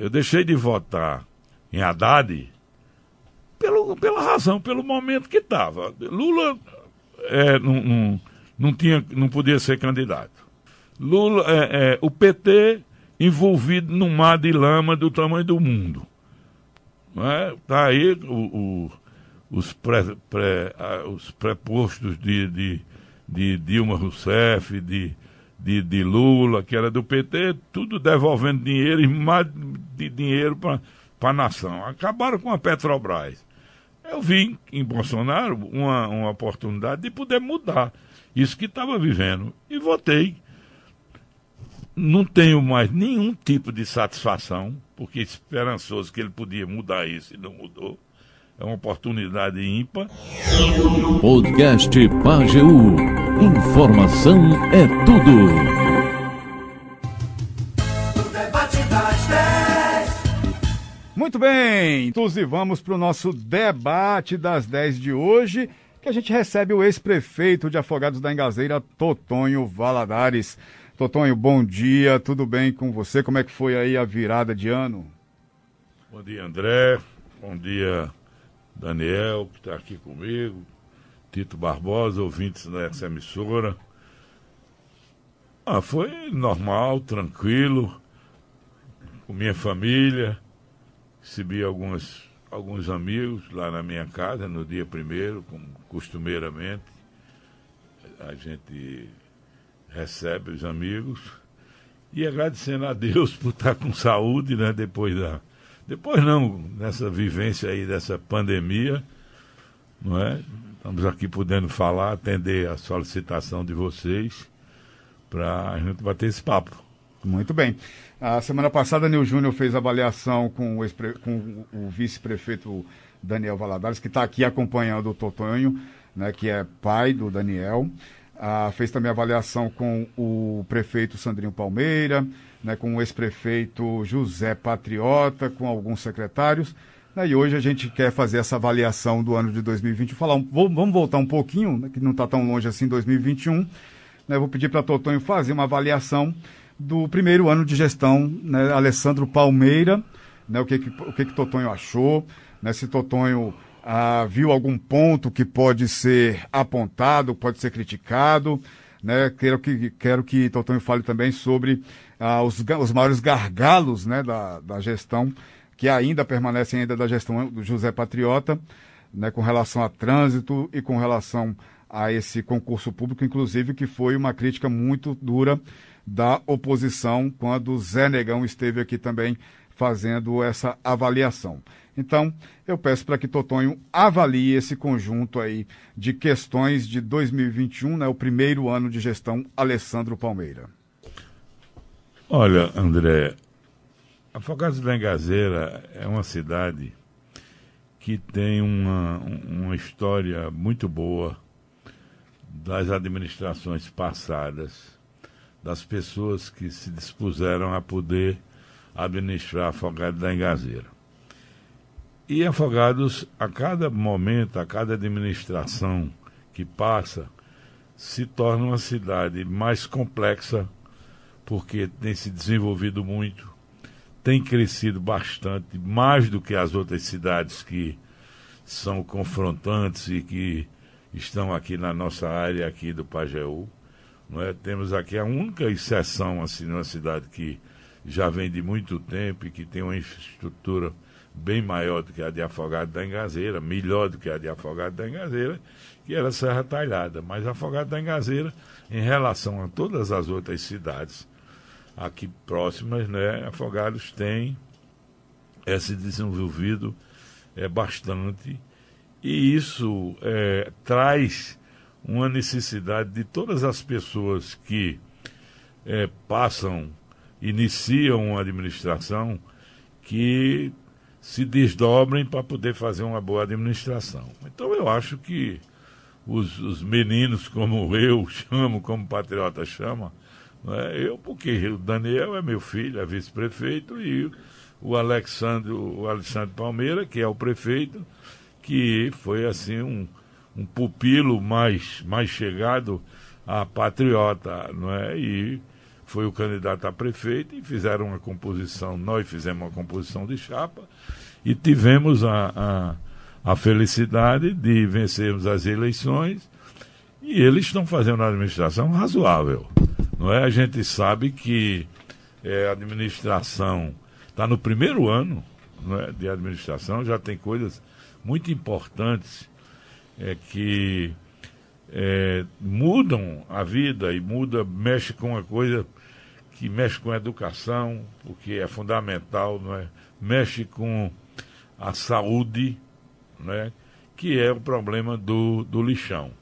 eu deixei de votar em Haddad pelo, pela razão, pelo momento que estava. Lula é, não, não, não, tinha, não podia ser candidato. Lula, é, é, o PT envolvido num mar de lama do tamanho do mundo. É? Tá aí o, o, os, pré, pré, os prepostos de, de, de Dilma Rousseff, de, de, de, Lula, que era do PT, tudo devolvendo dinheiro e mais de dinheiro para a nação. Acabaram com a Petrobras. Eu vi em Bolsonaro uma, uma oportunidade de poder mudar isso que estava vivendo. E votei. Não tenho mais nenhum tipo de satisfação, porque esperançoso que ele podia mudar isso e não mudou. É uma oportunidade ímpar. Podcast Pageu. Informação é tudo. Muito bem, então vamos para o nosso debate das 10 de hoje, que a gente recebe o ex-prefeito de Afogados da Engazeira, Totonho Valadares. Totonho, bom dia, tudo bem com você? Como é que foi aí a virada de ano? Bom dia, André. Bom dia, Daniel, que está aqui comigo. Tito Barbosa, ouvintes dessa emissora. Ah, foi normal, tranquilo, com minha família Recebi alguns, alguns amigos lá na minha casa no dia primeiro, como costumeiramente. A gente recebe os amigos e agradecendo a Deus por estar com saúde, né? Depois da. Depois não, nessa vivência aí dessa pandemia, não é? Estamos aqui podendo falar, atender a solicitação de vocês para a gente bater esse papo. Muito bem. A semana passada, Nil Júnior fez avaliação com o, com o vice-prefeito Daniel Valadares, que está aqui acompanhando o Totonho, né, que é pai do Daniel. Ah, fez também avaliação com o prefeito Sandrinho Palmeira, né, com o ex-prefeito José Patriota, com alguns secretários. Né, e hoje a gente quer fazer essa avaliação do ano de 2020. Falar um, vamos voltar um pouquinho, né, que não está tão longe assim, 2021. Né, vou pedir para Totonho fazer uma avaliação do primeiro ano de gestão, né, Alessandro Palmeira, né, o que, que, o que, que Totonho achou, né, se Totonho ah, viu algum ponto que pode ser apontado, pode ser criticado, né, quero que, quero que Totonho fale também sobre ah, os, os maiores gargalos né, da, da gestão, que ainda permanecem ainda da gestão do José Patriota, né, com relação a trânsito e com relação a esse concurso público, inclusive que foi uma crítica muito dura da oposição quando Zé Negão esteve aqui também fazendo essa avaliação. Então, eu peço para que Totonho avalie esse conjunto aí de questões de 2021, né, o primeiro ano de gestão Alessandro Palmeira. Olha, André, Afogados da Engazeira é uma cidade que tem uma, uma história muito boa das administrações passadas das pessoas que se dispuseram a poder administrar Afogados da Engazeira. E Afogados, a cada momento, a cada administração que passa, se torna uma cidade mais complexa, porque tem se desenvolvido muito, tem crescido bastante, mais do que as outras cidades que são confrontantes e que estão aqui na nossa área aqui do Pajeú. É? Temos aqui a única exceção, assim, numa cidade que já vem de muito tempo e que tem uma infraestrutura bem maior do que a de Afogado da Engazeira, melhor do que a de Afogado da Engazeira, que era Serra Talhada. Mas Afogado da Engazeira, em relação a todas as outras cidades aqui próximas, né, Afogados tem é, se desenvolvido é, bastante e isso é, traz uma necessidade de todas as pessoas que é, passam, iniciam uma administração, que se desdobrem para poder fazer uma boa administração. Então eu acho que os, os meninos, como eu chamo, como patriota chama, é, eu, porque o Daniel é meu filho, é vice-prefeito, e o Alexandre, o Alexandre Palmeira, que é o prefeito, que foi assim um, um pupilo mais, mais chegado a patriota, não é? E foi o candidato a prefeito, e fizeram uma composição, nós fizemos uma composição de chapa, e tivemos a, a, a felicidade de vencermos as eleições, e eles estão fazendo uma administração razoável. Não é? A gente sabe que é, a administração está no primeiro ano é, de administração, já tem coisas muito importantes é, que é, mudam a vida e muda, mexe com uma coisa que mexe com a educação, porque é fundamental, não é? mexe com a saúde, né? que é o problema do, do lixão.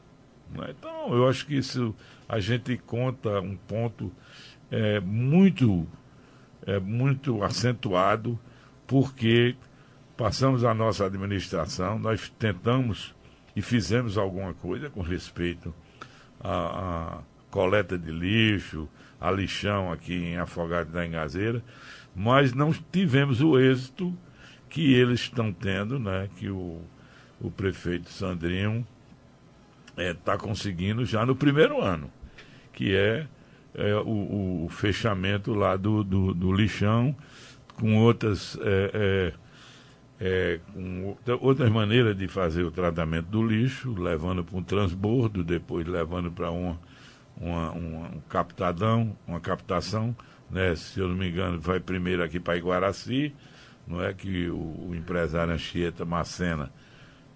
Né? Então, eu acho que isso a gente conta um ponto é, muito, é, muito acentuado, porque passamos a nossa administração, nós tentamos e fizemos alguma coisa com respeito à, à coleta de lixo, a lixão aqui em Afogado da Engazeira, mas não tivemos o êxito que eles estão tendo, né, que o, o prefeito Sandrinho está é, tá conseguindo já no primeiro ano, que é, é o, o, fechamento lá do, do, do lixão com outras, é, é, é com outras maneiras de fazer o tratamento do lixo, levando para um transbordo, depois levando para uma, uma, uma, um captadão, uma captação, né, se eu não me engano, vai primeiro aqui para Iguaraci, não é que o, o empresário Anchieta Macena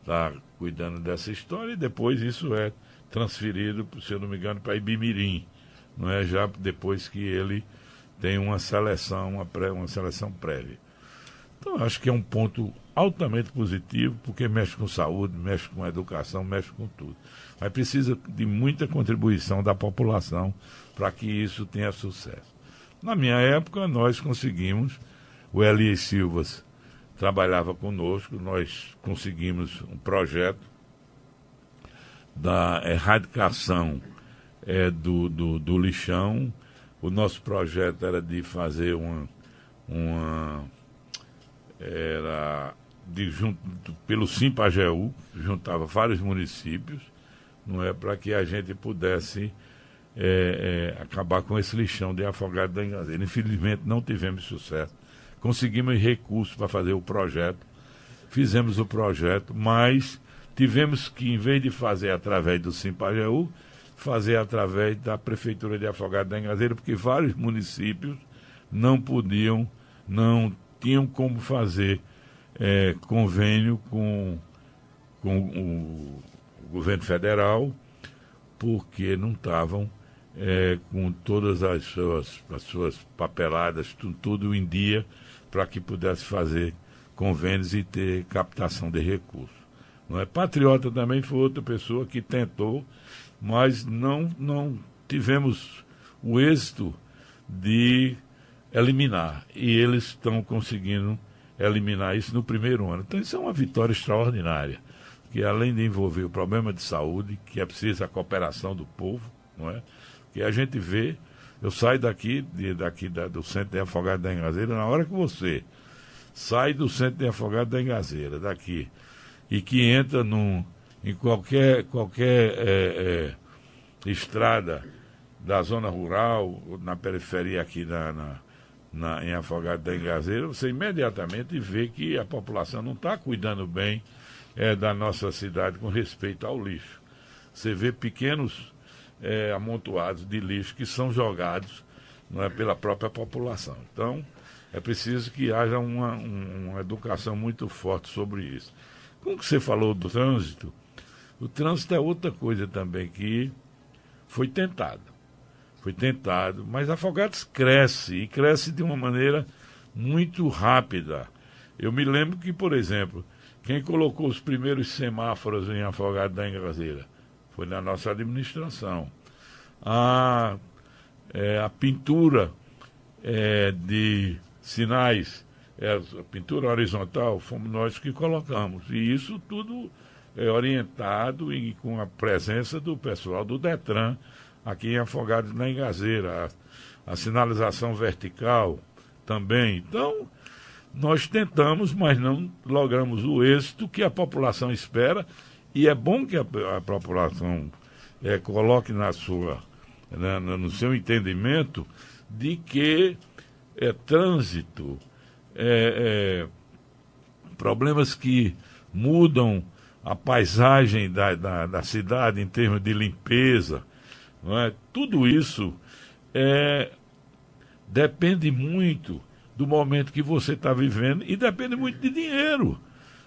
está cuidando dessa história e depois isso é transferido, se eu não me engano, para Ibimirim, não é já depois que ele tem uma seleção, uma, pré, uma seleção prévia. Então acho que é um ponto altamente positivo, porque mexe com saúde, mexe com educação, mexe com tudo. Mas precisa de muita contribuição da população para que isso tenha sucesso. Na minha época, nós conseguimos, o Elias Silvas trabalhava conosco, nós conseguimos um projeto da erradicação é, do, do, do, lixão. O nosso projeto era de fazer uma. uma era de junto, pelo Simpageu, juntava vários municípios, não é para que a gente pudesse é, é, acabar com esse lixão de afogado da Engazeira. Infelizmente não tivemos sucesso conseguimos recursos para fazer o projeto, fizemos o projeto, mas tivemos que, em vez de fazer através do Simpajaú, fazer através da Prefeitura de Afogado da Engazeira, porque vários municípios não podiam, não tinham como fazer é, convênio com, com o, governo federal, porque não estavam é, com todas as suas, as suas papeladas, tudo, tudo em dia para que pudesse fazer convênios e ter captação de recursos. Não é? Patriota também foi outra pessoa que tentou, mas não, não tivemos o êxito de eliminar. E eles estão conseguindo eliminar isso no primeiro ano. Então isso é uma vitória extraordinária, que além de envolver o problema de saúde, que é preciso a cooperação do povo, não é? Que a gente vê eu saio daqui, de, daqui da, do centro de afogado da Engazeira, na hora que você sai do centro de afogado da Engazeira, daqui, e que entra num, em qualquer, qualquer é, é, estrada da zona rural, na periferia aqui na, na, na, em Afogado da Engazeira, você imediatamente vê que a população não está cuidando bem é, da nossa cidade com respeito ao lixo. Você vê pequenos é, amontoados de lixo que são jogados não é, pela própria população. Então, é preciso que haja uma, uma educação muito forte sobre isso. Como que você falou do trânsito, o trânsito é outra coisa também que foi tentado. Foi tentado, mas Afogados cresce e cresce de uma maneira muito rápida. Eu me lembro que, por exemplo, quem colocou os primeiros semáforos em Afogado da Engazeira foi na nossa administração. A, é, a pintura é, de sinais, é, a pintura horizontal, fomos nós que colocamos. E isso tudo é orientado e com a presença do pessoal do Detran, aqui em Afogados na Engazeira. A, a sinalização vertical também. Então, nós tentamos, mas não logramos o êxito que a população espera e é bom que a, a população é, coloque na sua, né, no seu entendimento de que é, trânsito, é, é, problemas que mudam a paisagem da, da, da, cidade em termos de limpeza, não é? tudo isso é, depende muito do momento que você está vivendo e depende muito de dinheiro,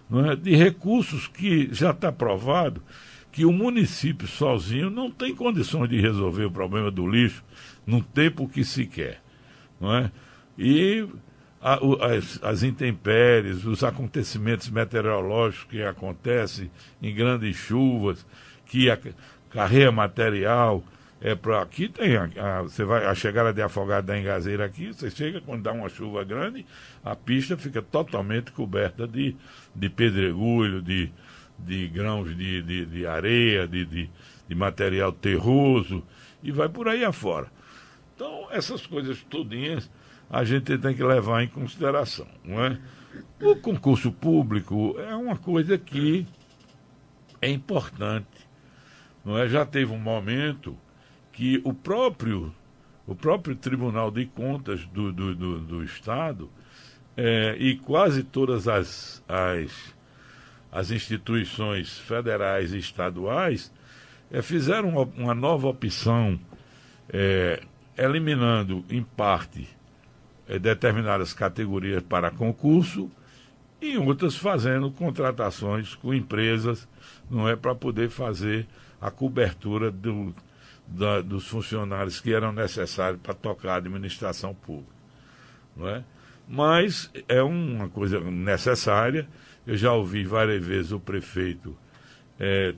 não é? de recursos que já está provado que o município sozinho não tem condições de resolver o problema do lixo no tempo que se quer. Não é? E a, as, as intempéries, os acontecimentos meteorológicos que acontecem em grandes chuvas, que a, carreia material, é para aqui tem a, a, você vai a chegada de afogado da engazeira aqui você chega quando dá uma chuva grande a pista fica totalmente coberta de, de pedregulho de, de grãos de, de, de areia, de, de, de, material terroso, e vai por aí afora. Então, essas coisas todinhas a gente tem que levar em consideração, não é? O concurso público é uma coisa que é importante, não é? Já teve um momento que o próprio o próprio Tribunal de Contas do, do, do, do Estado é, e quase todas as, as as instituições federais e estaduais é, fizeram uma, uma, nova opção, é, eliminando, em parte, é, determinadas categorias para concurso e outras fazendo contratações com empresas, não é, para poder fazer a cobertura do, da, dos funcionários que eram necessários para tocar a administração pública. Não é? Mas é uma coisa necessária eu já ouvi várias vezes o prefeito é,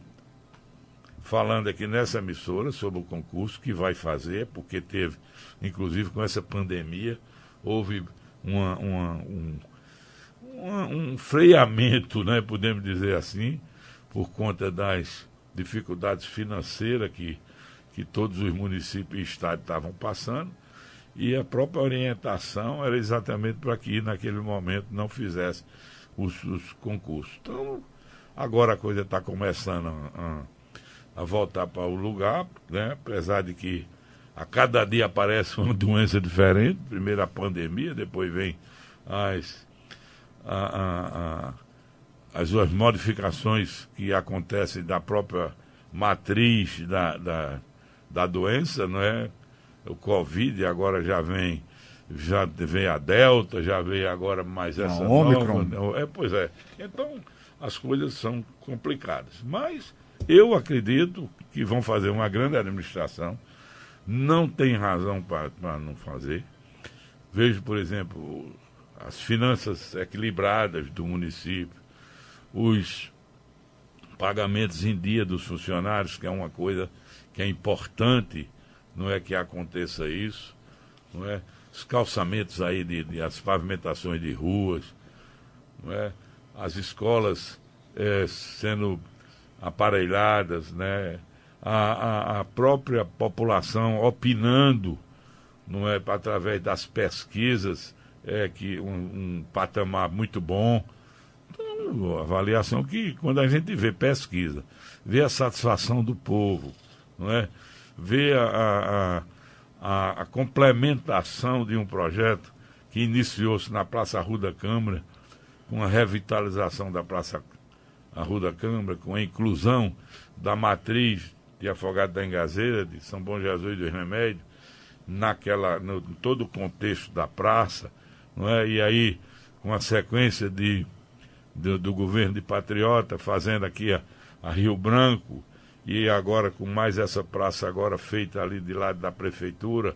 falando aqui nessa emissora sobre o concurso que vai fazer, porque teve, inclusive com essa pandemia, houve uma, uma, um, uma, um freamento, né, podemos dizer assim, por conta das dificuldades financeiras que, que todos os municípios e estados estavam passando. E a própria orientação era exatamente para que naquele momento não fizesse os, os concursos. Então, agora a coisa está começando a, a, voltar para o lugar, né? apesar de que a cada dia aparece uma doença diferente. Primeiro a pandemia, depois vem as, a, a, as modificações que acontecem da própria matriz da, da, da doença, não é? O Covid agora já vem já veio a Delta, já veio agora mais essa Omicron. nova. É, pois é. Então, as coisas são complicadas. Mas eu acredito que vão fazer uma grande administração. Não tem razão para não fazer. Vejo, por exemplo, as finanças equilibradas do município, os pagamentos em dia dos funcionários, que é uma coisa que é importante, não é que aconteça isso, não é? os calçamentos aí, de, de, as pavimentações de ruas, é? as escolas é, sendo aparelhadas, né? A, a, a, própria população opinando, não é, através das pesquisas, é que um, um patamar muito bom. Então, avaliação que quando a gente vê pesquisa, vê a satisfação do povo, não é? Vê a, a, a a, complementação de um projeto que iniciou-se na Praça Arruda Câmara, com a revitalização da Praça Arruda Câmara, com a inclusão da matriz de Afogado da Engazeira, de São Bom Jesus do Remédio, naquela, no, em todo o contexto da praça, não é? e aí com a sequência de, do, do governo de Patriota, fazendo aqui a, a Rio Branco, e agora com mais essa praça agora feita ali de lado da prefeitura,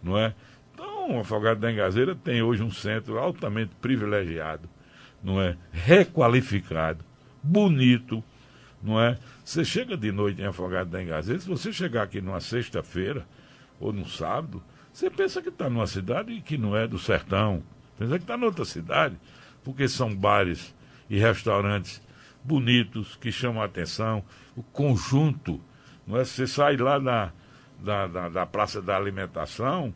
não é? Então, o Afogado da Engazeira tem hoje um centro altamente privilegiado, não é? Requalificado, bonito, não é? Você chega de noite em Afogado da Engazeira, se você chegar aqui numa sexta-feira ou num sábado, você pensa que está numa cidade que não é do sertão, pensa que está noutra cidade, porque são bares e restaurantes bonitos, que chamam a atenção, o conjunto. Não é? Você sai lá na, da, da, da Praça da Alimentação,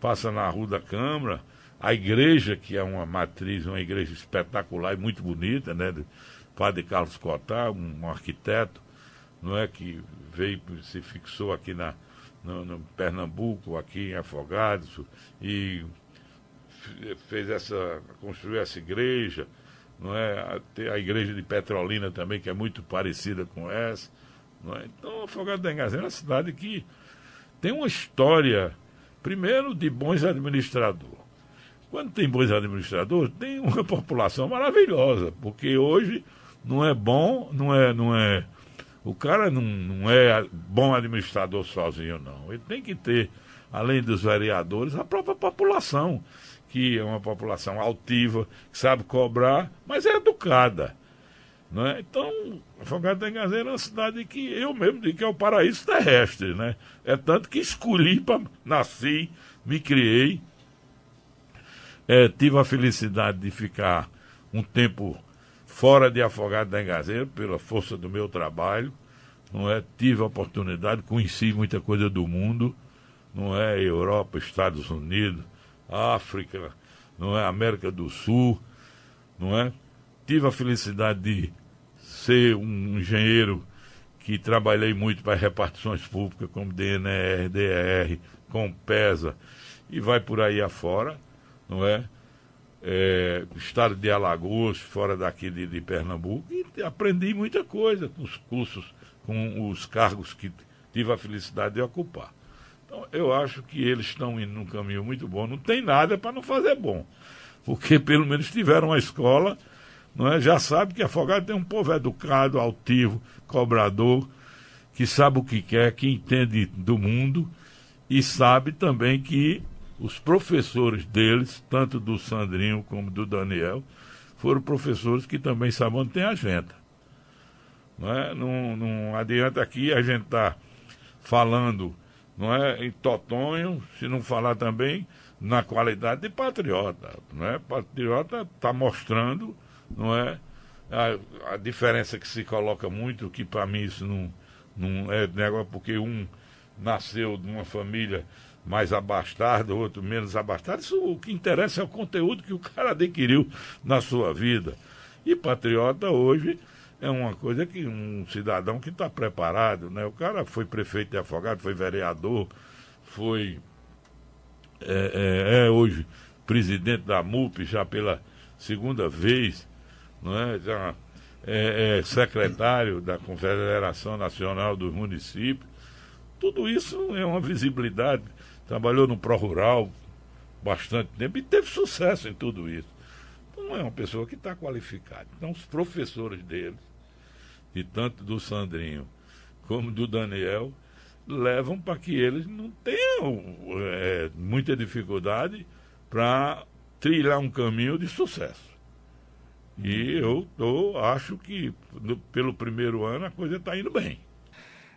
passa na Rua da Câmara, a igreja, que é uma matriz, uma igreja espetacular e muito bonita, né? Do padre Carlos Cotar, um, um arquiteto, não é? Que veio, se fixou aqui na, no, no Pernambuco, aqui em Afogados, e fez essa, construiu essa igreja, não é? Tem a igreja de Petrolina também, que é muito parecida com essa. É? Então, Afogados da Engazeira é uma cidade que tem uma história, primeiro, de bons administradores. Quando tem bons administradores, tem uma população maravilhosa, porque hoje não é bom, não é, não é. O cara não, não é bom administrador sozinho, não. Ele tem que ter, além dos vereadores, a própria população, que é uma população altiva, que sabe cobrar, mas é educada. Não é? Então, Afogado da Engazeira é uma cidade que eu mesmo digo que é o paraíso terrestre. Né? É tanto que escolhi para. Nasci, me criei, é, tive a felicidade de ficar um tempo fora de Afogado da Engazeira, pela força do meu trabalho, não é? Tive a oportunidade, conheci muita coisa do mundo, não é? Europa, Estados Unidos, África, não é? América do Sul, não é? Tive a felicidade de ser um engenheiro que trabalhei muito para repartições públicas, como DNR, DR, Compesa, e vai por aí afora, não é? é, estado de Alagoas, fora daqui de, de, Pernambuco, e aprendi muita coisa com os cursos, com os cargos que tive a felicidade de ocupar. Então, eu acho que eles estão indo num caminho muito bom. Não tem nada para não fazer bom, porque pelo menos tiveram uma escola, não é? já sabe que Afogado tem um povo educado, altivo, cobrador, que sabe o que quer, que entende do mundo e sabe também que os professores deles, tanto do Sandrinho como do Daniel, foram professores que também sabem onde tem agenda. Não, é? não, não adianta aqui a gente estar tá falando não é, em Totonho, se não falar também na qualidade de patriota. Não é? Patriota está mostrando não é, a, a, diferença que se coloca muito, que para mim isso não, não é negócio, porque um nasceu de uma família mais abastado, outro menos abastado. Isso, o que interessa é o conteúdo que o cara adquiriu na sua vida. E patriota hoje é uma coisa que um cidadão que está preparado, né? O cara foi prefeito de Afogado, foi vereador, foi é, é, é hoje presidente da MUP já pela segunda vez, não é? Já é, é secretário da Confederação Nacional dos Municípios. Tudo isso é uma visibilidade trabalhou no Pro Rural bastante tempo e teve sucesso em tudo isso. Não é uma pessoa que está qualificada. Então os professores dele, e tanto do Sandrinho como do Daniel, levam para que eles não tenham é, muita dificuldade para trilhar um caminho de sucesso. E eu tô, acho que no, pelo primeiro ano a coisa está indo bem.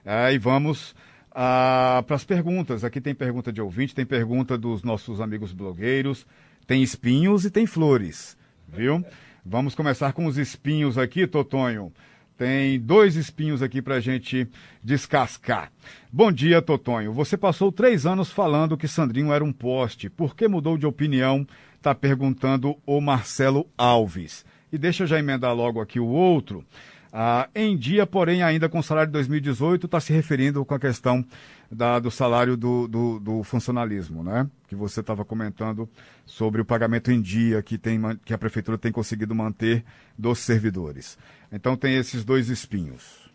Aí vamos ah, para as perguntas. Aqui tem pergunta de ouvinte, tem pergunta dos nossos amigos blogueiros, tem espinhos e tem flores, viu? Vamos começar com os espinhos aqui, Totonho. Tem dois espinhos aqui para a gente descascar. Bom dia, Totonho. Você passou três anos falando que Sandrinho era um poste. Por que mudou de opinião? Está perguntando o Marcelo Alves. E deixa eu já emendar logo aqui o outro. Ah, em dia, porém, ainda com o salário de 2018, está se referindo com a questão da, do salário do, do, do, funcionalismo, né? Que você estava comentando sobre o pagamento em dia que, tem, que a prefeitura tem conseguido manter dos servidores. Então tem esses dois espinhos.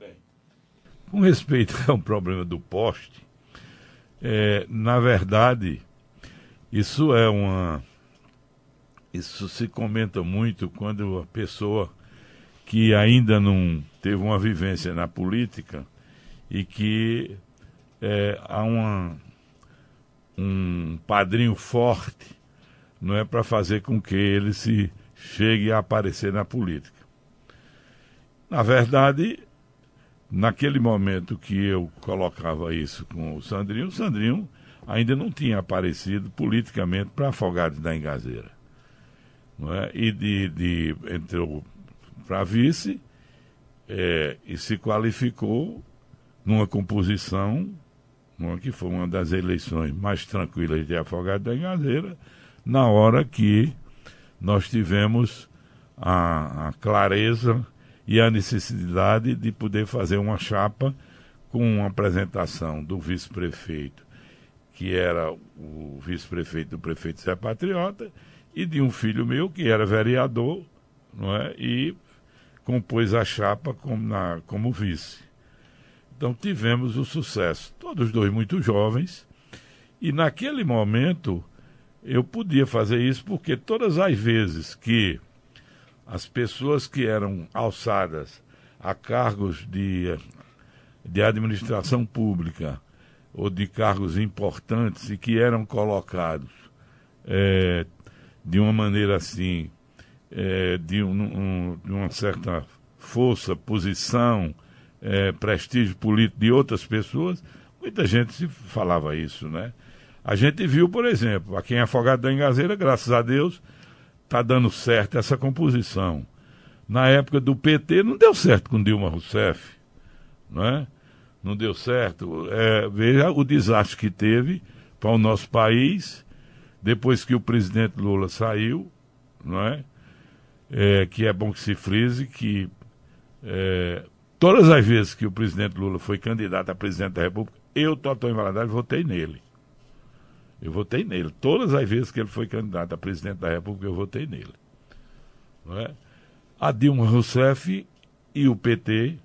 Bem, com respeito ao problema do poste, é, na verdade, isso é uma. Isso se comenta muito quando a pessoa que ainda não teve uma vivência na política e que é, há uma, um padrinho forte não é para fazer com que ele se chegue a aparecer na política. Na verdade, naquele momento que eu colocava isso com o Sandrinho, o Sandrinho ainda não tinha aparecido politicamente para Afogados da Engazeira. Não é? E de, de, entre o para vice é, e se qualificou numa composição, uma que foi uma das eleições mais tranquilas de Afogado da Engazeira, na hora que nós tivemos a, a clareza e a necessidade de poder fazer uma chapa com a apresentação do vice-prefeito, que era o vice-prefeito do prefeito Zé Patriota, e de um filho meu, que era vereador, não é? e compôs a chapa como, na, como vice. Então tivemos o sucesso. Todos dois muito jovens, e naquele momento eu podia fazer isso porque todas as vezes que as pessoas que eram alçadas a cargos de, de administração pública ou de cargos importantes e que eram colocados é, de uma maneira assim, é, de, um, um, de, uma certa força, posição, é, prestígio político de outras pessoas, muita gente se falava isso, né? A gente viu, por exemplo, aqui em Afogado da Engazeira, graças a Deus, está dando certo essa composição. Na época do PT não deu certo com Dilma Rousseff, não é? Não deu certo. É, veja o desastre que teve para o nosso país depois que o presidente Lula saiu, não é? é que é bom que se frise que é, todas as vezes que o presidente Lula foi candidato a presidente da República, eu, Totó Valadares, votei nele. Eu votei nele. Todas as vezes que ele foi candidato a presidente da República, eu votei nele. Não é? A Dilma Rousseff e o PT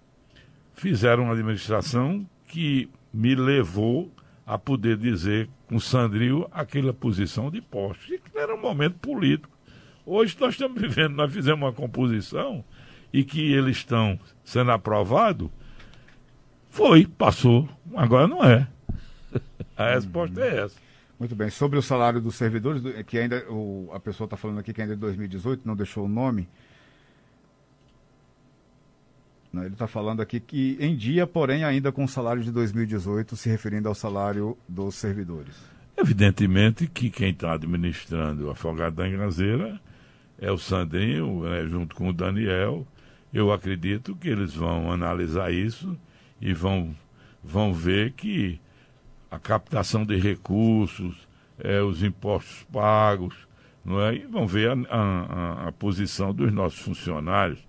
fizeram uma administração que me levou a poder dizer com Sandrinho aquela posição de que era um momento político. Hoje nós estamos vivendo, nós fizemos uma composição e que eles estão sendo aprovados. Foi, passou, agora não é. A resposta é essa. Muito bem. Sobre o salário dos servidores, que ainda o, a pessoa está falando aqui que ainda é de 2018, não deixou o nome. Não, ele está falando aqui que em dia, porém, ainda com o salário de 2018, se referindo ao salário dos servidores. Evidentemente que quem está administrando a Afogado da Engazeira é o Sandrinho, né, junto com o Daniel. Eu acredito que eles vão analisar isso e vão, vão ver que a captação de recursos, é, os impostos pagos, não é? e vão ver a, a, a posição dos nossos funcionários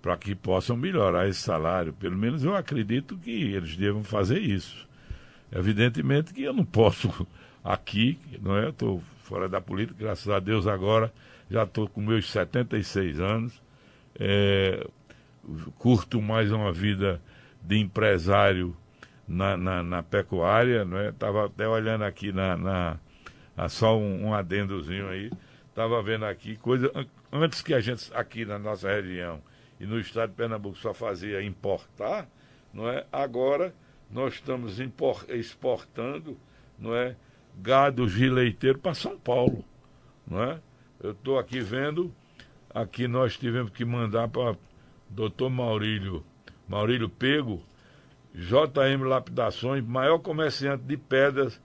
para que possam melhorar esse salário. Pelo menos eu acredito que eles devam fazer isso. Evidentemente que eu não posso aqui, não é? Estou fora da política, graças a Deus agora já estou com meus 76 anos, é, curto mais uma vida de empresário na, na, na pecuária, né? Estava até olhando aqui na, na só um, um adendozinho aí, estava vendo aqui coisa antes que a gente aqui na nossa região e no estado de Pernambuco só fazia importar, não é? Agora nós estamos exportando, não é? Gado gileiteiro para São Paulo, não é? Eu estou aqui vendo, aqui nós tivemos que mandar para doutor Maurílio, Maurílio Pego, JM Lapidações, maior comerciante de pedras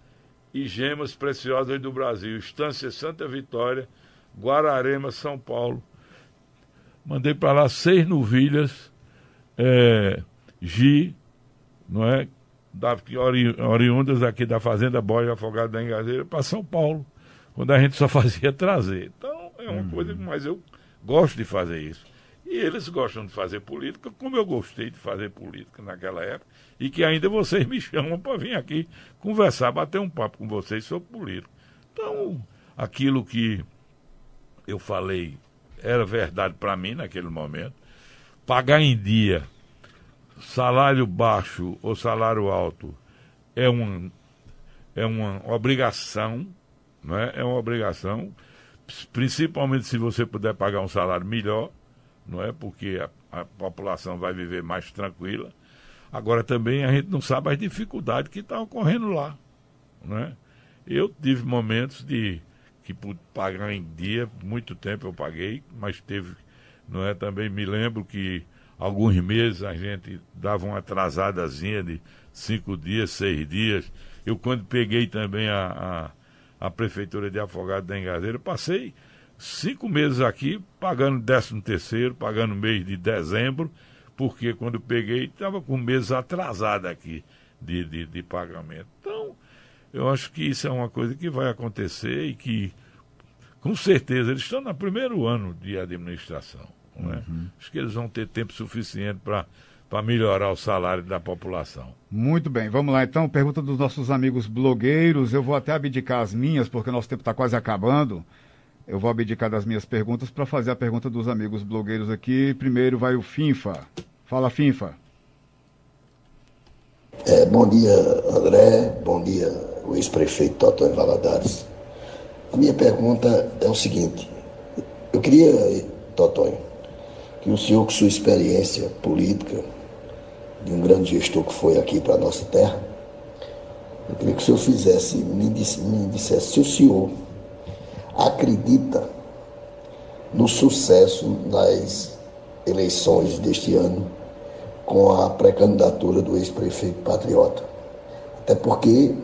e gemas preciosas do Brasil. Estância Santa Vitória, Guararema, São Paulo. Mandei para lá seis novilhas, é, Gi, não é? Da, ori, oriundas aqui da Fazenda Boia Afogado da Engazeira para São Paulo, quando a gente só fazia trazer. Então é uma uhum. coisa, mas eu gosto de fazer isso. E eles gostam de fazer política, como eu gostei de fazer política naquela época, e que ainda vocês me chamam para vir aqui conversar, bater um papo com vocês sobre política. Então, aquilo que eu falei era verdade para mim naquele momento. Pagar em dia, salário baixo ou salário alto, é uma, é uma obrigação, não é? é uma obrigação, principalmente se você puder pagar um salário melhor não é? Porque a, a população vai viver mais tranquila. Agora também a gente não sabe as dificuldades que estão tá ocorrendo lá, não é? Eu tive momentos de que pude pagar em dia, muito tempo eu paguei, mas teve, não é? Também me lembro que alguns meses a gente dava uma atrasadazinha de cinco dias, seis dias. Eu quando peguei também a, a, a prefeitura de Afogado da Engazeira, passei cinco meses aqui, pagando décimo terceiro, pagando mês de dezembro, porque quando peguei estava com meses atrasado aqui de, de, de, pagamento. Então, eu acho que isso é uma coisa que vai acontecer e que, com certeza, eles estão no primeiro ano de administração. Não é? Uhum. Acho que eles vão ter tempo suficiente para para melhorar o salário da população. Muito bem, vamos lá então. Pergunta dos nossos amigos blogueiros. Eu vou até abdicar as minhas, porque nosso tempo está quase acabando. Eu vou abdicar das minhas perguntas para fazer a pergunta dos amigos blogueiros aqui. Primeiro vai o Finfa. Fala, Finfa. É, bom dia, André. Bom dia, o ex-prefeito Totó Valadares. A minha pergunta é o seguinte. Eu queria, Totonho, que o senhor, com sua experiência política, de um grande gestor que foi aqui para a nossa terra, eu queria que o senhor fizesse, me, disse, me dissesse se o senhor acredita no sucesso nas eleições deste ano com a pré-candidatura do ex-prefeito patriota. Até porque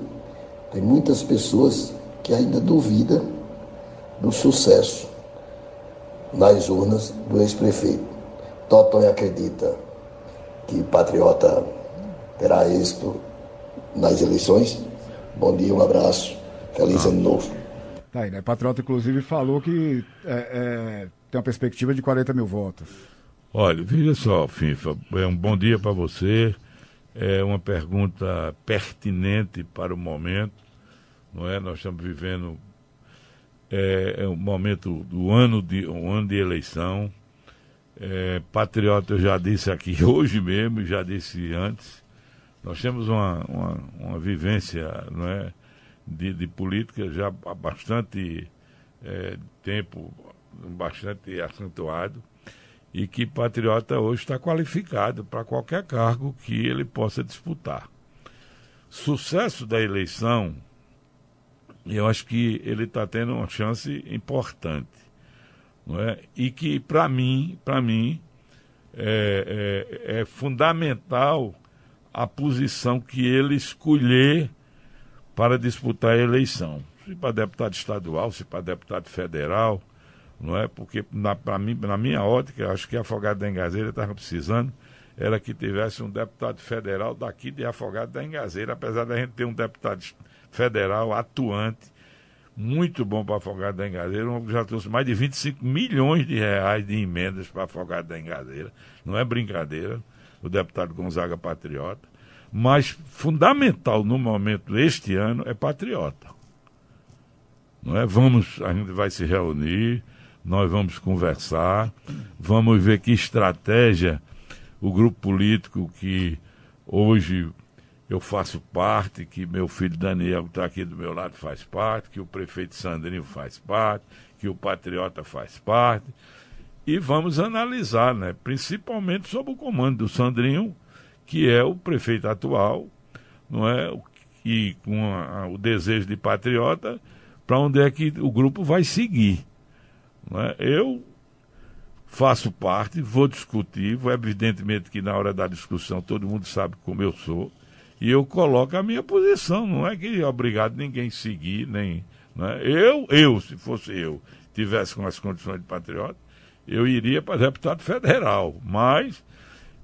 tem muitas pessoas que ainda duvidam do sucesso nas urnas do ex-prefeito. Totonho acredita que Patriota terá êxito nas eleições. Bom dia, um abraço. Feliz ano novo. Tá aí, né? Patriota, inclusive, falou que é, é, tem uma perspectiva de 40 mil votos. Olha, veja só, FIFA, é um bom dia para você. É uma pergunta pertinente para o momento, não é? Nós estamos vivendo é, é um momento do ano de um ano de eleição. É, patriota, eu já disse aqui hoje mesmo, já disse antes. Nós temos uma, uma, uma vivência não é, de, de política já há bastante é, tempo, bastante acentuado, e que patriota hoje está qualificado para qualquer cargo que ele possa disputar. Sucesso da eleição eu acho que ele está tendo uma chance importante. Não é? E que, para mim, para mim, é, é, é, fundamental a posição que ele escolher para disputar a eleição. Se para deputado estadual, se para deputado federal, não é? Porque, na, mim, na minha ótica, acho que Afogado da Engazeira estava precisando era que tivesse um deputado federal daqui de Afogado da Engazeira, apesar da gente ter um deputado federal atuante, muito bom para Afogado da Engazeira, já trouxe mais de 25 milhões de reais de emendas para Afogado da Engazeira, não é brincadeira, o deputado Gonzaga Patriota, mas fundamental no momento este ano é patriota. Não é? Vamos, a gente vai se reunir, nós vamos conversar, vamos ver que estratégia o grupo político que hoje eu faço parte, que meu filho Daniel, que está aqui do meu lado, faz parte, que o prefeito Sandrinho faz parte, que o Patriota faz parte. E vamos analisar, né? principalmente sob o comando do Sandrinho, que é o prefeito atual, não é? E com a, o desejo de patriota, para onde é que o grupo vai seguir. Não é? Eu faço parte, vou discutir, evidentemente que na hora da discussão todo mundo sabe como eu sou e eu coloco a minha posição. Não é que é obrigado ninguém seguir, nem. Né? Eu, eu, se fosse eu, tivesse com as condições de patriota, eu iria para deputado federal. Mas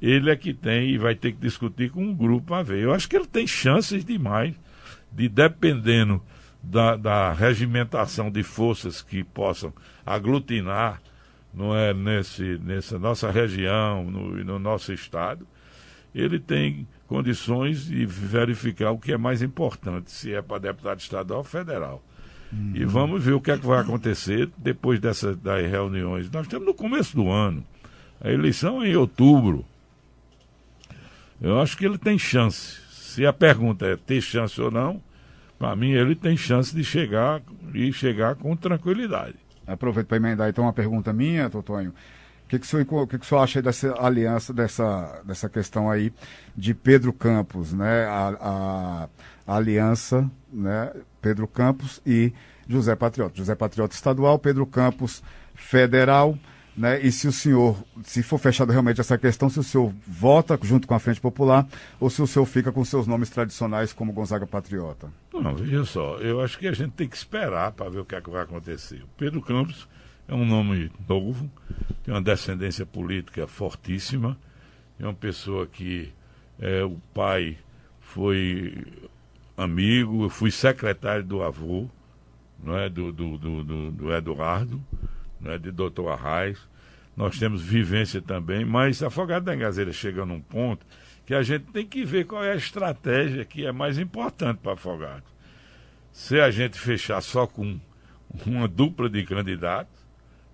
ele é que tem e vai ter que discutir com um grupo a ver. Eu acho que ele tem chances demais de, dependendo da, da regimentação de forças que possam aglutinar não é, nesse, nessa nossa região, no, no nosso estado, ele tem condições de verificar o que é mais importante, se é para deputado estadual ou federal. Uhum. E vamos ver o que é que vai acontecer depois dessas das reuniões. Nós estamos no começo do ano. A eleição é em outubro. Eu acho que ele tem chance. Se a pergunta é ter chance ou não, para mim ele tem chance de chegar e chegar com tranquilidade. Aproveito para emendar então uma pergunta minha, Totonho. O que, que, o senhor, que, que o senhor acha dessa aliança, dessa, dessa questão aí de Pedro Campos, né? A, a, a, aliança, né? Pedro Campos e José Patriota. José Patriota estadual, Pedro Campos federal, né? E se o senhor, se for fechado realmente essa questão, se o senhor vota junto com a Frente Popular ou se o senhor fica com seus nomes tradicionais como Gonzaga Patriota? Não, veja só, eu acho que a gente tem que esperar para ver o que, é que vai acontecer. O Pedro Campos é um nome novo, tem uma descendência política fortíssima, é uma pessoa que é, o pai foi amigo, eu fui secretário do avô, não é, do, do, do, do Eduardo, não é, de doutor Arraes. nós temos vivência também, mas Afogado da Engazeira chega num ponto que a gente tem que ver qual é a estratégia que é mais importante para Afogado. Se a gente fechar só com uma dupla de candidatos,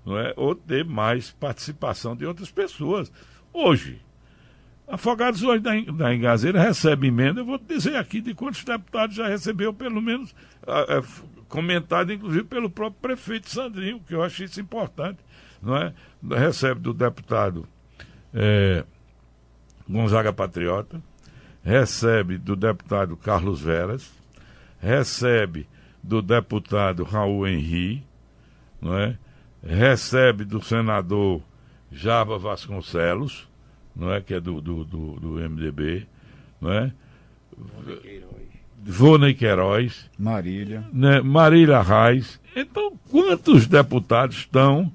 não é? ou ter mais participação de outras pessoas. Hoje, Afogados hoje da, da Engazeira recebe emenda, eu vou dizer aqui de quantos deputados já recebeu, pelo menos, comentado inclusive pelo próprio prefeito Sandrinho, que eu acho isso importante, não é? Recebe do deputado é, Gonzaga Patriota, recebe do deputado Carlos Veras, recebe do deputado Raul Henri, não é? Recebe do senador Java Vasconcelos, não é? que é do, do, do, do MDB, não é? Vônei Queiroz. Marília. Né? Marília Reis. Então, quantos deputados estão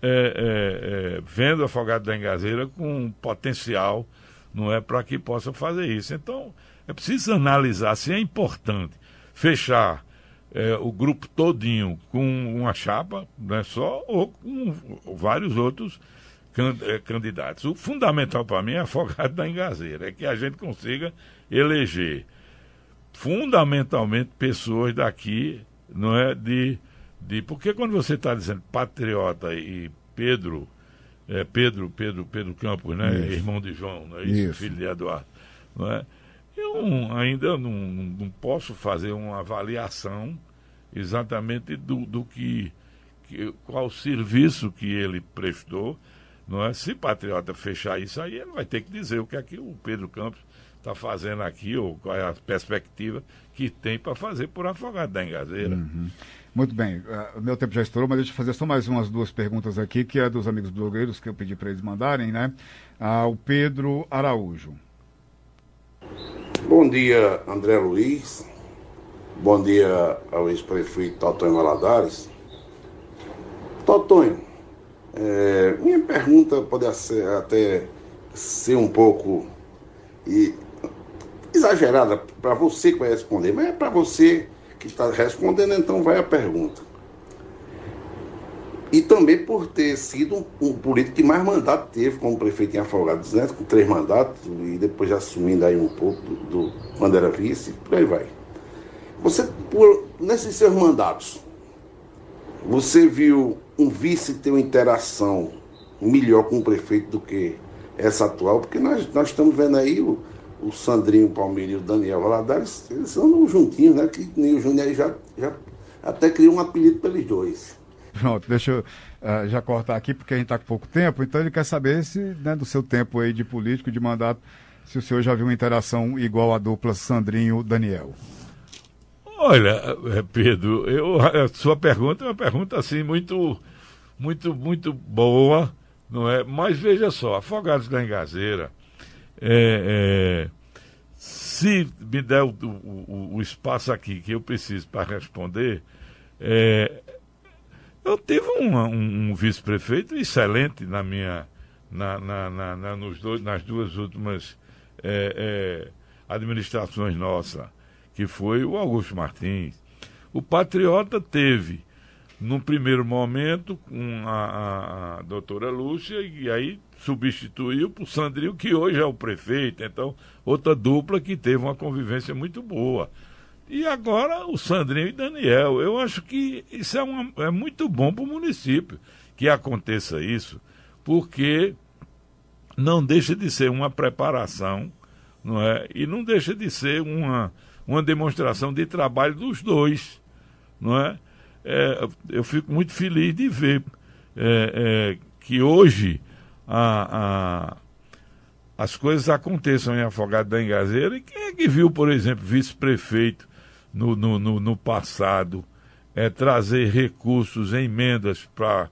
é, é, é, vendo Afogado da Engazeira com potencial não é para que possa fazer isso? Então, é preciso analisar se é importante fechar é, o grupo todinho com uma chapa, não é só, ou com vários outros é, candidatos. O fundamental para mim é afogado da engazeira, é que a gente consiga eleger fundamentalmente pessoas daqui, não é de, de porque quando você está dizendo patriota e Pedro é, Pedro Pedro Pedro Campos, né, isso. irmão de João, é isso? isso. filho de Eduardo, não é? Eu ainda não, não posso fazer uma avaliação exatamente do, do que, que qual serviço que ele prestou não é? Se Patriota fechar isso aí, ele vai ter que dizer o que é que o Pedro Campos está fazendo aqui, ou qual é a perspectiva que tem para fazer por Afogado da Engazeira. Uhum. Muito bem, uh, meu tempo já estourou, mas deixa eu fazer só mais umas duas perguntas aqui, que é dos amigos blogueiros que eu pedi para eles mandarem, né? Uh, o Pedro Araújo. Bom dia, André Luiz. Bom dia ao ex-prefeito Totonho Valadares. Totonho, é, minha pergunta pode ser, até ser um pouco e, exagerada para você que vai responder, mas é para você que está respondendo, então vai a pergunta. E também por ter sido um, político que mais mandato teve como prefeito em Afogados, né? com três mandatos, e depois já assumindo aí um pouco do, do quando era vice, por aí vai. Você, por, nesses seus mandatos, você viu um vice ter uma interação melhor com o prefeito do que essa atual, porque nós, nós estamos vendo aí o, o Sandrinho Palmeiras e o Daniel Valadares, eles andam juntinhos, né? Que nem o Júnior já, já até criou um apelido para eles dois. Pronto, deixa eu uh, já cortar aqui, porque a gente está com pouco tempo, então ele quer saber se, né, do seu tempo aí de político, de mandato, se o senhor já viu uma interação igual à dupla Sandrinho-Daniel. Olha, eh, Pedro, eu, a sua pergunta é uma pergunta assim muito, muito, muito boa, não é? Mas veja só, Afogados da Engazeira, é, é, se me der o, o, o, espaço aqui que eu preciso para responder, é, eu tive uma, um, um vice-prefeito excelente na minha, na, na, na, na nos dois, nas duas últimas é, é, administrações nossas que foi o Augusto Martins. O Patriota teve, num primeiro momento, com a, a, a doutora Lúcia, e aí substituiu por Sandrinho, que hoje é o prefeito. Então, outra dupla que teve uma convivência muito boa. E agora o Sandrinho e Daniel. Eu acho que isso é, uma, é muito bom para o município que aconteça isso, porque não deixa de ser uma preparação, não é? E não deixa de ser uma uma demonstração de trabalho dos dois, não é? é eu fico muito feliz de ver é, é, que hoje a, a, as coisas aconteçam em Afogado da Engazeira. E quem é que viu, por exemplo, vice-prefeito no, no, no, no, passado é, trazer recursos, emendas para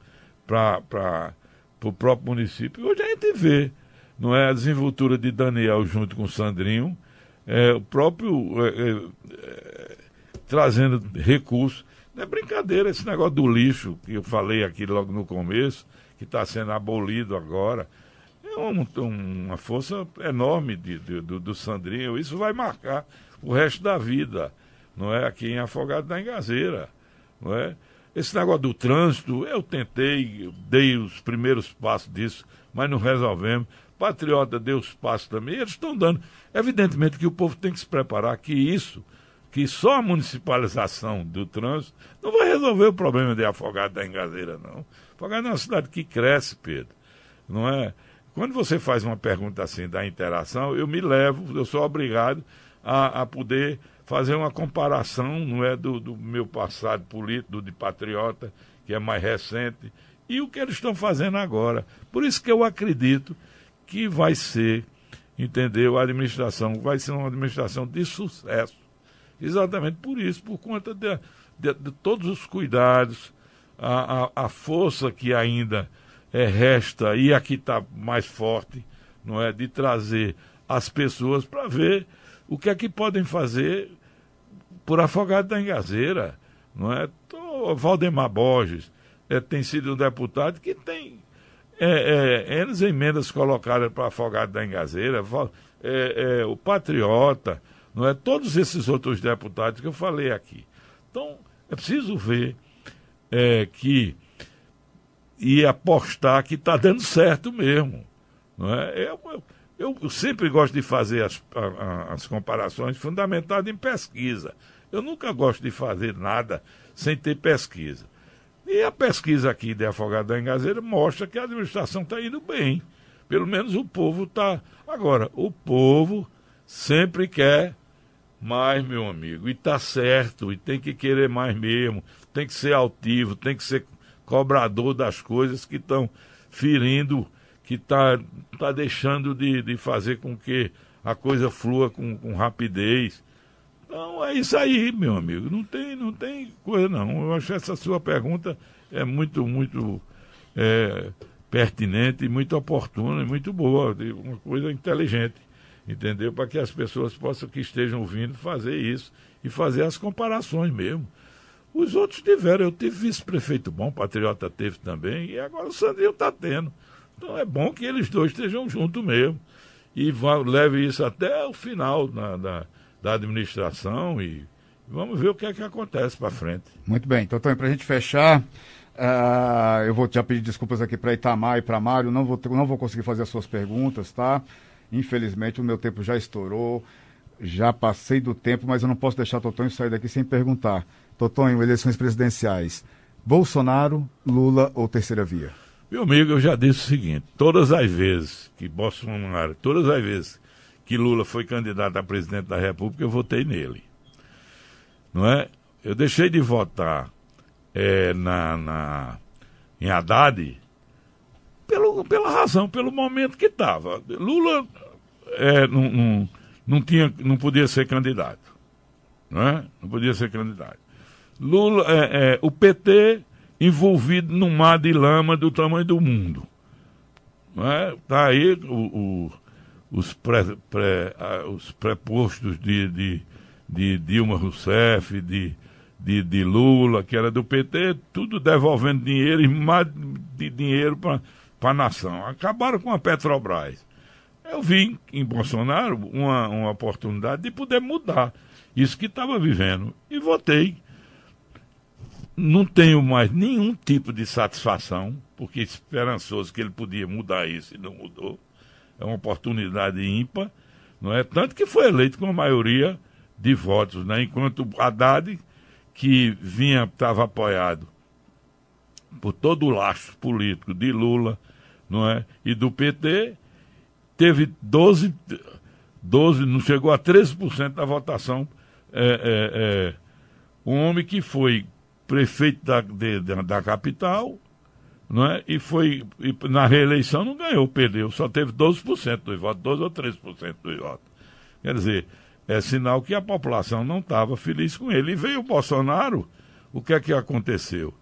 o próprio município? Hoje a gente vê, não é? A desenvoltura de Daniel junto com o Sandrinho é, o próprio é, é, é, trazendo recursos. Não é brincadeira esse negócio do lixo que eu falei aqui logo no começo, que está sendo abolido agora. É um, uma força enorme de, de, do, do Sandrinho. Isso vai marcar o resto da vida, não é? Aqui em Afogado da Engazeira, não é? esse negócio do trânsito, eu tentei, dei os primeiros passos disso, mas não resolvemos. Patriota deu os passos também, eles estão dando. Evidentemente que o povo tem que se preparar que isso, que só a municipalização do trânsito não vai resolver o problema de Afogado da Engazeira, não. Afogado é uma cidade que cresce, Pedro. Não é? Quando você faz uma pergunta assim da interação, eu me levo, eu sou obrigado a, a poder fazer uma comparação, não é, do, do meu passado político, do de patriota, que é mais recente, e o que eles estão fazendo agora. Por isso que eu acredito que vai ser, entendeu? A administração vai ser uma administração de sucesso. Exatamente por isso, por conta de, de, de todos os cuidados, a, a, a, força que ainda é, resta e aqui está mais forte, não é? De trazer as pessoas para ver o que é que podem fazer por afogado da engazeira, não é? O Valdemar Borges é, tem sido um deputado que tem é, é, N emendas colocadas para afogado da engazeira, é, é, o Patriota, não é? Todos esses outros deputados que eu falei aqui. Então, é preciso ver é, que e apostar que está dando certo mesmo. Não é? Eu, eu, eu, sempre gosto de fazer as, as comparações fundamentadas em pesquisa. Eu nunca gosto de fazer nada sem ter pesquisa. E a pesquisa aqui de Afogado da Engazeira mostra que a administração está indo bem. Pelo menos o povo está. Agora, o povo sempre quer mais, meu amigo. E está certo, e tem que querer mais mesmo. Tem que ser altivo, tem que ser cobrador das coisas que estão ferindo, que está tá deixando de, de fazer com que a coisa flua com, com rapidez. Então é isso aí, meu amigo. Não tem, não tem coisa não. Eu acho que essa sua pergunta é muito, muito é, pertinente, muito oportuna e muito boa, uma coisa inteligente, entendeu? Para que as pessoas possam que estejam ouvindo fazer isso e fazer as comparações mesmo. Os outros tiveram, eu tive vice-prefeito bom, Patriota teve também, e agora o Sandrinho está tendo. Então é bom que eles dois estejam juntos mesmo. E vá, leve isso até o final na, na da administração e vamos ver o que é que acontece para frente. Muito bem, então, para a gente fechar, uh, eu vou já pedir desculpas aqui para Itamar e para Mário, não vou, não vou conseguir fazer as suas perguntas, tá? Infelizmente o meu tempo já estourou, já passei do tempo, mas eu não posso deixar Totonho sair daqui sem perguntar. Totonho, eleições presidenciais, Bolsonaro, Lula ou terceira via? Meu amigo, eu já disse o seguinte: todas as vezes que Bolsonaro, todas as vezes que Lula foi candidato a presidente da República, eu votei nele. Não é? Eu deixei de votar é, na, na, em Haddad pelo, pela razão, pelo momento que estava. Lula é, não, não, não, tinha, não podia ser candidato. Não, é? não podia ser candidato. Lula, é, é, o PT envolvido num mar de lama do tamanho do mundo. É? Tá aí o, o os, pré, pré, os prepostos de, de, de Dilma Rousseff, de, de, de, Lula, que era do PT, tudo devolvendo dinheiro e mais de dinheiro para a nação. Acabaram com a Petrobras. Eu vi em Bolsonaro uma, uma oportunidade de poder mudar isso que estava vivendo e votei. Não tenho mais nenhum tipo de satisfação, porque esperançoso que ele podia mudar isso e não mudou é uma oportunidade ímpar, não é? Tanto que foi eleito com a maioria de votos, né? Enquanto Haddad, que vinha, estava apoiado por todo o laço político de Lula, não é? E do PT, teve 12, 12 não chegou a 13% da votação. É, é, é, um homem que foi prefeito da, de, da capital, não é? e foi e na reeleição não ganhou, perdeu, só teve 12% dos votos, 12 ou 13% dos votos. Quer dizer, é sinal que a população não estava feliz com ele. E veio o Bolsonaro, o que é que aconteceu?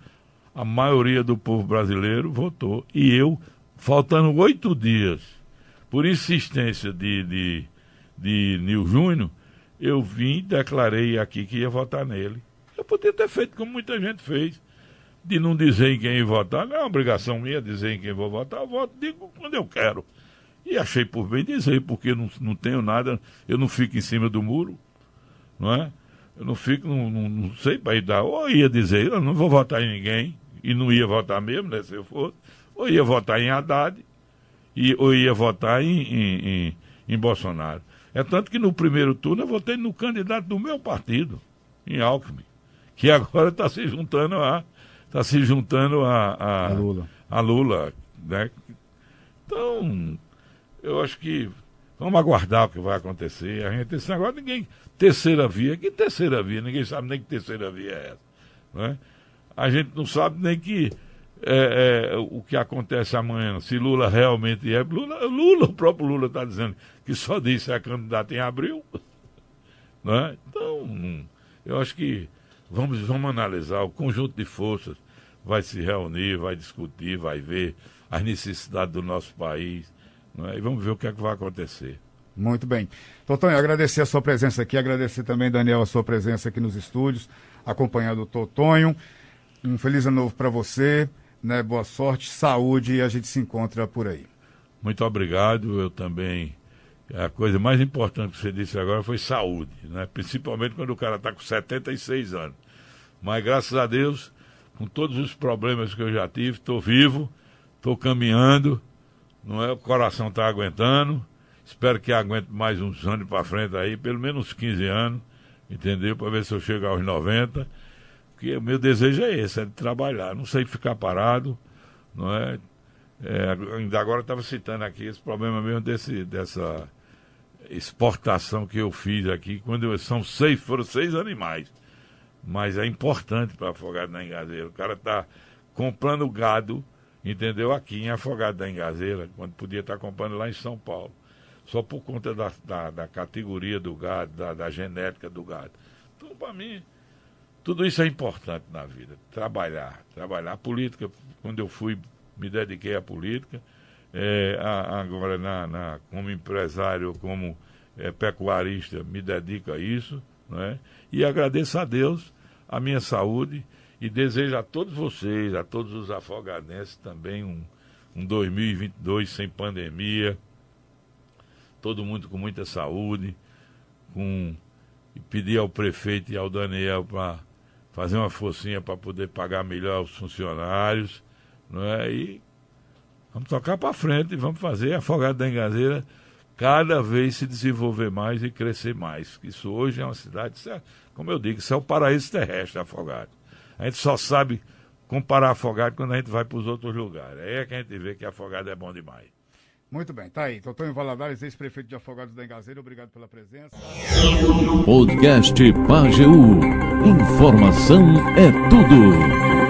A maioria do povo brasileiro votou. E eu, faltando oito dias, por insistência de, de, de Nil Júnior, eu vim declarei aqui que ia votar nele. Eu poderia ter feito como muita gente fez de não dizer em quem votar, não é obrigação minha dizer em quem vou votar, eu voto, digo quando eu quero. E achei por bem dizer, porque não, não tenho nada, eu não fico em cima do muro, não é? eu não fico, não, não, não sei para ir dar. Ou ia dizer, eu não vou votar em ninguém, e não ia votar mesmo, né, se eu fosse. Ou ia votar em Haddad, e, ou ia votar em, em, em, em Bolsonaro. É tanto que no primeiro turno eu votei no candidato do meu partido, em Alckmin, que agora está se juntando a. Está se juntando a, a, a Lula. A Lula né? Então, eu acho que vamos aguardar o que vai acontecer. A gente, esse negócio, ninguém. Terceira via, que terceira via? Ninguém sabe nem que terceira via é essa. Né? A gente não sabe nem que é, é, o que acontece amanhã, se Lula realmente é. Lula, Lula o próprio Lula está dizendo que só disse é candidato em abril. Né? Então, eu acho que vamos, vamos analisar o conjunto de forças, vai se reunir, vai discutir, vai ver as necessidades do nosso país. Né? E vamos ver o que é que vai acontecer. Muito bem. Totonho, agradecer a sua presença aqui, agradecer também, Daniel, a sua presença aqui nos estúdios, acompanhando o Totonho. Um feliz ano novo para você, né? Boa sorte, saúde e a gente se encontra por aí. Muito obrigado. Eu também. A coisa mais importante que você disse agora foi saúde, né? principalmente quando o cara está com 76 anos. Mas graças a Deus, com todos os problemas que eu já tive, estou vivo, estou caminhando, não é? O coração está aguentando. Espero que aguente mais uns anos para frente aí, pelo menos 15 anos, entendeu? Para ver se eu chego aos 90 porque o meu desejo é esse, é de trabalhar, não sei ficar parado, não é? é ainda agora estava citando aqui esse problema mesmo desse, dessa exportação que eu fiz aqui, quando eu, são seis, foram seis animais. Mas é importante para Afogado da Engazeira. O cara está comprando gado, entendeu? Aqui em Afogado da Engazeira, quando podia estar tá comprando lá em São Paulo. Só por conta da, da, da categoria do gado, da, da genética do gado. Então, para mim, tudo isso é importante na vida. Trabalhar, trabalhar. A política, quando eu fui, me dediquei à política. É, agora, na, na, como empresário, como é, pecuarista, me dedico a isso. Né? E agradeço a Deus a minha saúde e desejo a todos vocês, a todos os afogadenses também um, um 2022 sem pandemia, todo mundo com muita saúde, com e pedir ao prefeito e ao Daniel para fazer uma forcinha para poder pagar melhor os funcionários, não é? E vamos tocar para frente, vamos fazer a Afogado da Engazeira cada vez se desenvolver mais e crescer mais. Isso hoje é uma cidade, é, como eu digo, isso é o paraíso terrestre, Afogado. A gente só sabe comparar Afogado quando a gente vai para os outros lugares. Aí é que a gente vê que Afogado é bom demais. Muito bem, tá aí. Totônio Valadares, ex-prefeito de Afogados da Engazeira, obrigado pela presença. Podcast Pageu. Informação é tudo.